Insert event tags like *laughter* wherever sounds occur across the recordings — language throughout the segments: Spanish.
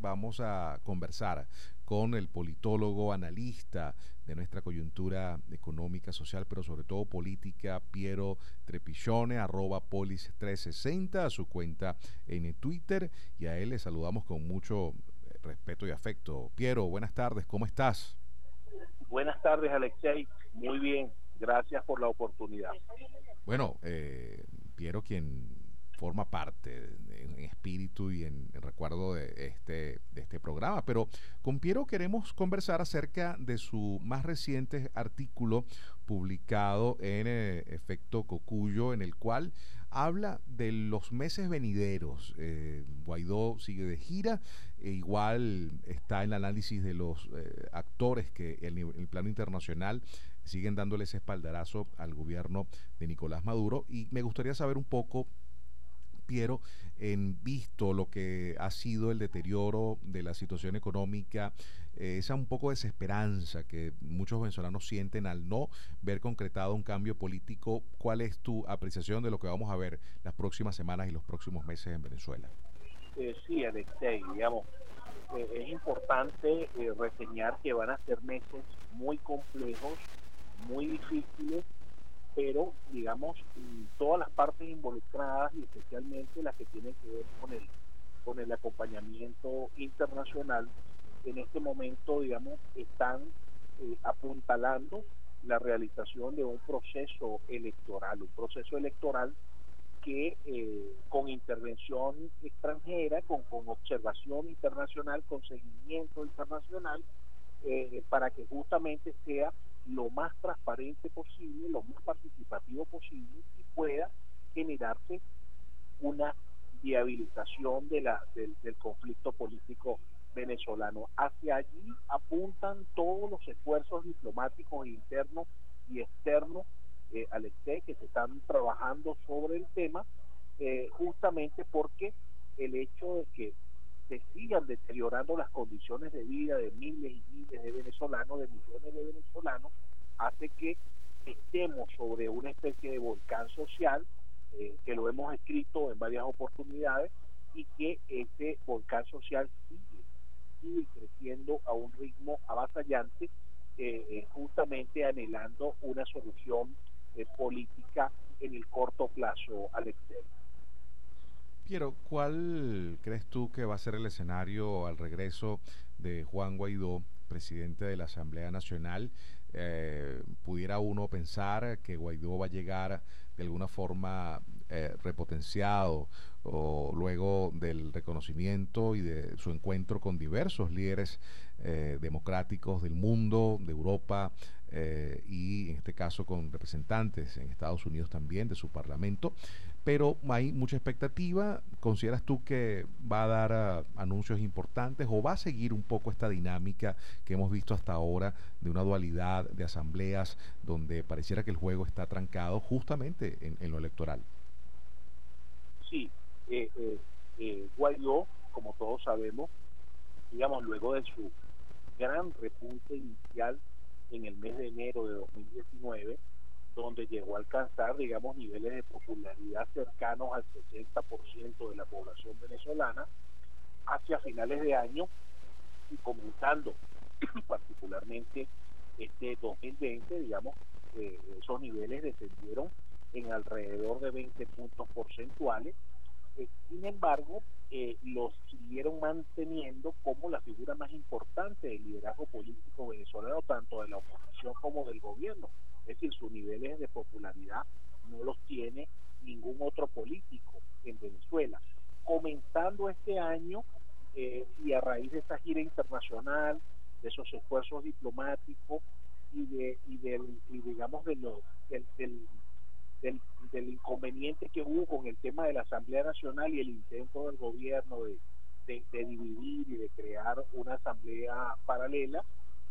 vamos a conversar con el politólogo, analista de nuestra coyuntura económica, social, pero sobre todo política, Piero Trepichone, arroba polis360, a su cuenta en Twitter, y a él le saludamos con mucho respeto y afecto. Piero, buenas tardes, ¿cómo estás? Buenas tardes, Alexei. Muy bien, gracias por la oportunidad. Bueno, eh, Piero, quien forma parte en espíritu y en, recuerdo de este, de este programa. Pero con Piero queremos conversar acerca de su más reciente artículo publicado en eh, Efecto Cocuyo, en el cual habla de los meses venideros. Eh, Guaidó sigue de gira, e igual está el análisis de los eh, actores que en el plano internacional siguen dándole ese espaldarazo al gobierno de Nicolás Maduro. Y me gustaría saber un poco Piero, en visto lo que ha sido el deterioro de la situación económica, eh, esa un poco desesperanza que muchos venezolanos sienten al no ver concretado un cambio político, ¿cuál es tu apreciación de lo que vamos a ver las próximas semanas y los próximos meses en Venezuela? Eh, sí, Alexei, digamos, eh, es importante reseñar que van a ser meses muy complejos, muy difíciles, pero digamos todas las partes involucradas y especialmente las que tienen que ver con el con el acompañamiento internacional en este momento digamos están eh, apuntalando la realización de un proceso electoral un proceso electoral que eh, con intervención extranjera con, con observación internacional con seguimiento internacional eh, para que justamente sea lo más transparente posible, lo más participativo posible y pueda generarse una viabilización de la, del, conflicto político venezolano. Hacia allí apuntan todos los esfuerzos diplomáticos internos y externos, eh, Alexei, que se están trabajando sobre el tema, eh, justamente porque el hecho de que se sigan deteriorando las condiciones de vida de miles y miles de venezolanos, de millones de venezolanos, hace que estemos sobre una especie de volcán social, eh, que lo hemos escrito en varias oportunidades, y que ese volcán social sigue, sigue creciendo a un ritmo avasallante, eh, eh, justamente anhelando una solución política en el corto plazo al exterior. Piero, ¿cuál crees tú que va a ser el escenario al regreso de Juan Guaidó, presidente de la Asamblea Nacional? Eh, pudiera uno pensar que Guaidó va a llegar de alguna forma eh, repotenciado o luego del reconocimiento y de su encuentro con diversos líderes eh, democráticos del mundo, de Europa y en este caso con representantes en Estados Unidos también de su parlamento, pero hay mucha expectativa. ¿Consideras tú que va a dar ah, anuncios importantes o va a seguir un poco esta dinámica que hemos visto hasta ahora de una dualidad de asambleas donde pareciera que el juego está trancado justamente en, lo electoral? Sí, eh, eh, eh, Guaidó, como todos sabemos, digamos, luego de su gran repunte inicial en el mes de enero de 2019, donde llegó a alcanzar, digamos, niveles de popularidad cercanos al 60% de la población venezolana, hacia finales de año y comenzando *clears throat* particularmente este 2020, digamos, eh, esos niveles descendieron en alrededor de 20 puntos porcentuales. Eh, sin embargo, eh, los siguieron manteniendo como la figura más importante del liderazgo político venezolano, tanto de la oposición como del gobierno. Es decir, sus niveles de popularidad no los tiene ningún otro político en Venezuela. Comenzando este año eh, y a raíz de esta gira internacional, de esos esfuerzos diplomáticos y de y del digamos de lo, del, del, inconveniente que hubo con el tema de la Asamblea Nacional y el intento del gobierno de, de dividir y de crear una asamblea paralela,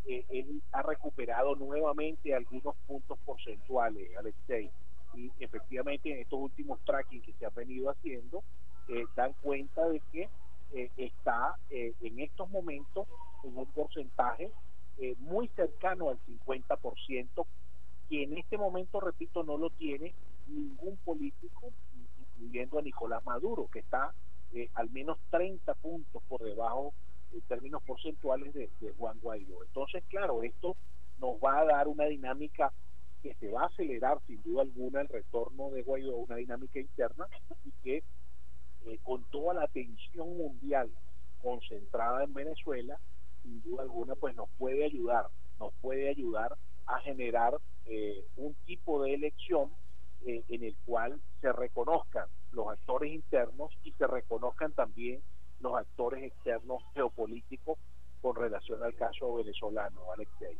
eh, él ha recuperado nuevamente algunos puntos porcentuales, Alexei. Y efectivamente en estos últimos tracking que se han venido haciendo, eh, dan cuenta de que eh, está en estos momentos en un porcentaje muy cercano al 50%, que en este momento, repito, no lo tiene ningún político, incluyendo a Nicolás Maduro, que está al menos 30 puntos por debajo en términos porcentuales de, Juan Guaidó. Entonces, claro, esto nos va a dar una dinámica que se va a acelerar sin duda alguna el retorno de Guaidó, una dinámica interna y que eh, con toda la atención mundial concentrada en Venezuela, sin duda alguna, pues nos puede ayudar, nos puede ayudar a generar eh, un tipo de elección eh, en el cual se reconozcan los actores internos y se reconozcan también los actores externos geopolíticos con relación al caso venezolano, Alexei.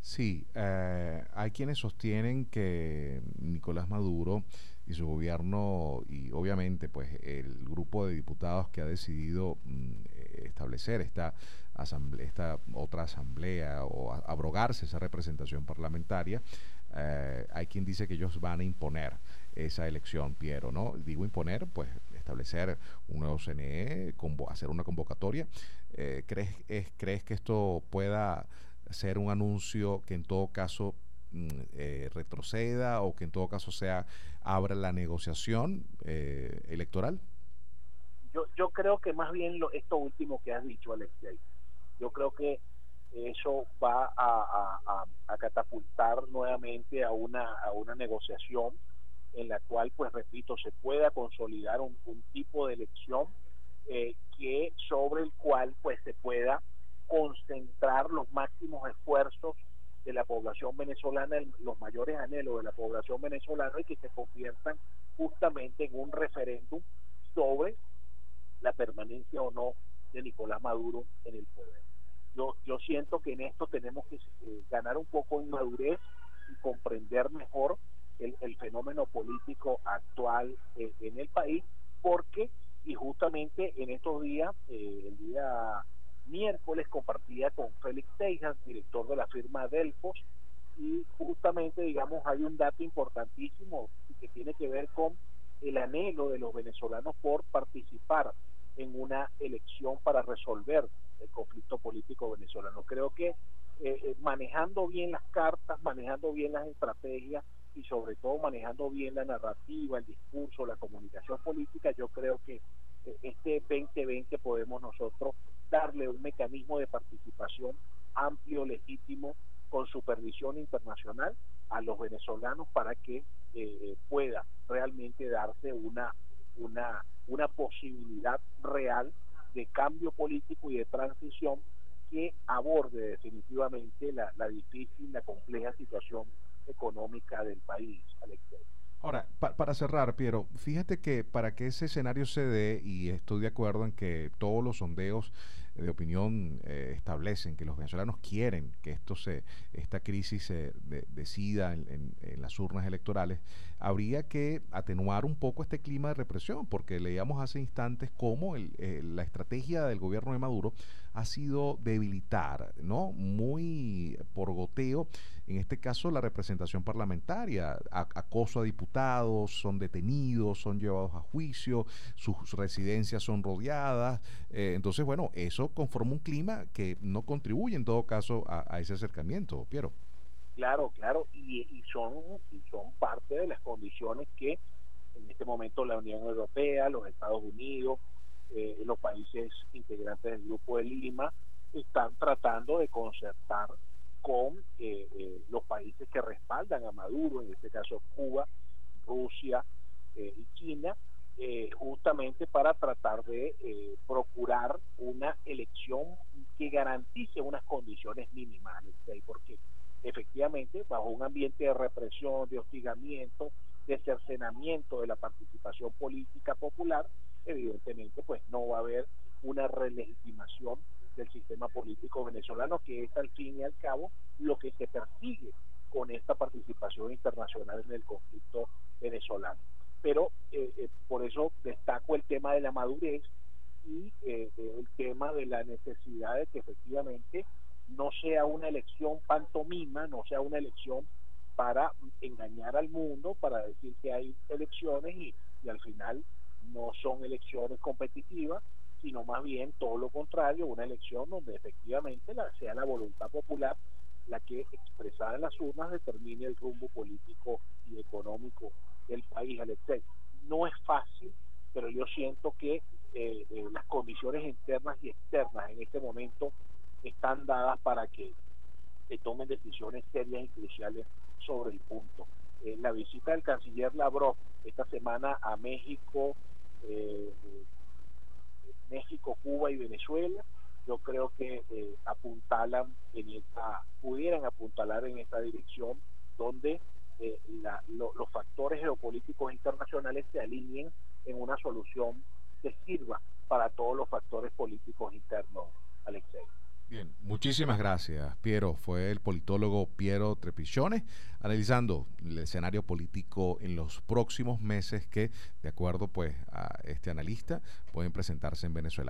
Sí, eh, hay quienes sostienen que Nicolás Maduro y su gobierno y obviamente pues el grupo de diputados que ha decidido mm, establecer esta asamblea, esta otra asamblea o abrogarse esa representación parlamentaria, eh, hay quien dice que ellos van a imponer esa elección, Piero, ¿no? Digo imponer, pues establecer un nuevo CNE, hacer una convocatoria. Eh, ¿crees, ¿Crees que esto pueda ser un anuncio que en todo caso mm, eh, retroceda o que en todo caso sea abra la negociación electoral? Yo, yo creo que más bien lo, esto último que has dicho, Alexei, yo creo que eso va a, catapultar nuevamente a una, a una negociación en la cual, pues repito, se pueda consolidar un, tipo de elección eh, que sobre el cual pues se pueda concentrar los máximos esfuerzos de la población venezolana, los mayores anhelos de la población venezolana y que se conviertan justamente en un referéndum sobre la permanencia o no de Nicolás Maduro en el poder. Yo, yo siento que en esto tenemos que eh, ganar un poco en madurez y comprender mejor el, fenómeno político actual eh, en el país, porque, y justamente en estos días, eh, el día miércoles compartía con Félix Teijas, director de la firma Delfos, y justamente, digamos, hay un dato importantísimo que tiene que ver con el anhelo de los venezolanos por participar en una elección para resolver el conflicto político venezolano. Creo que eh, eh, manejando bien las cartas, manejando bien las estrategias y sobre todo manejando bien la narrativa, el discurso, la comunicación política, yo creo que eh, este 2020 podemos nosotros darle un mecanismo de participación amplio, legítimo, con supervisión internacional a los venezolanos para que pueda realmente darse una, una, una posibilidad real de cambio político y de transición que aborde definitivamente la, la difícil, la compleja situación económica del país. Ahora, para cerrar, Piero, fíjate que para que ese escenario se dé, y estoy de acuerdo en que todos los sondeos de opinión eh, establecen que los venezolanos quieren que esto se, esta crisis se decida en, las urnas electorales, habría que atenuar un poco este clima de represión, porque leíamos hace instantes cómo la estrategia del gobierno de Maduro ha sido debilitar, ¿no? Muy por goteo, en este caso la representación parlamentaria, acoso a diputados, son detenidos, son llevados a juicio, sus residencias son rodeadas, eh, entonces bueno, eso conforma un clima que no contribuye en todo caso a, ese acercamiento, Piero. Claro, claro, y, son, y son parte de las condiciones que en este momento la Unión Europea, los Estados Unidos, eh, los países integrantes del Grupo de Lima están tratando de concertar con eh, eh, los países que respaldan a Maduro, en este caso Cuba, Rusia y China, justamente para tratar de procurar una elección que garantice unas condiciones mínimas, porque efectivamente bajo un ambiente de represión, de hostigamiento, de cercenamiento de la participación política popular, evidentemente pues no va a haber una relegitimación del sistema político venezolano, que es al fin y al cabo lo que se persigue con esta participación internacional en el conflicto venezolano. Pero eh, eh, por eso destaco el tema de la madurez y eh, el tema de la necesidad de que efectivamente no sea una elección pantomima, no sea una elección para engañar al mundo, para decir que hay elecciones y, y al final no son elecciones competitivas, sino más bien todo lo contrario, una elección donde efectivamente la, sea la voluntad popular la que expresada en las urnas determine el rumbo político y económico del país, Alexei. No es fácil, pero yo siento que eh, eh, las condiciones internas y externas en este momento están dadas para que se tomen decisiones serias y cruciales sobre el punto. la visita del canciller Lavrov esta semana a México, México, Cuba y Venezuela, yo creo que apuntalan en esta, pudieran apuntalar en esta dirección donde los factores geopolíticos internacionales se alineen en una solución que sirva para todos los factores políticos internos, muchísimas gracias, Piero. Fue el politólogo Piero Trepichones analizando el escenario político en los próximos meses que, de acuerdo pues a este analista, pueden presentarse en Venezuela.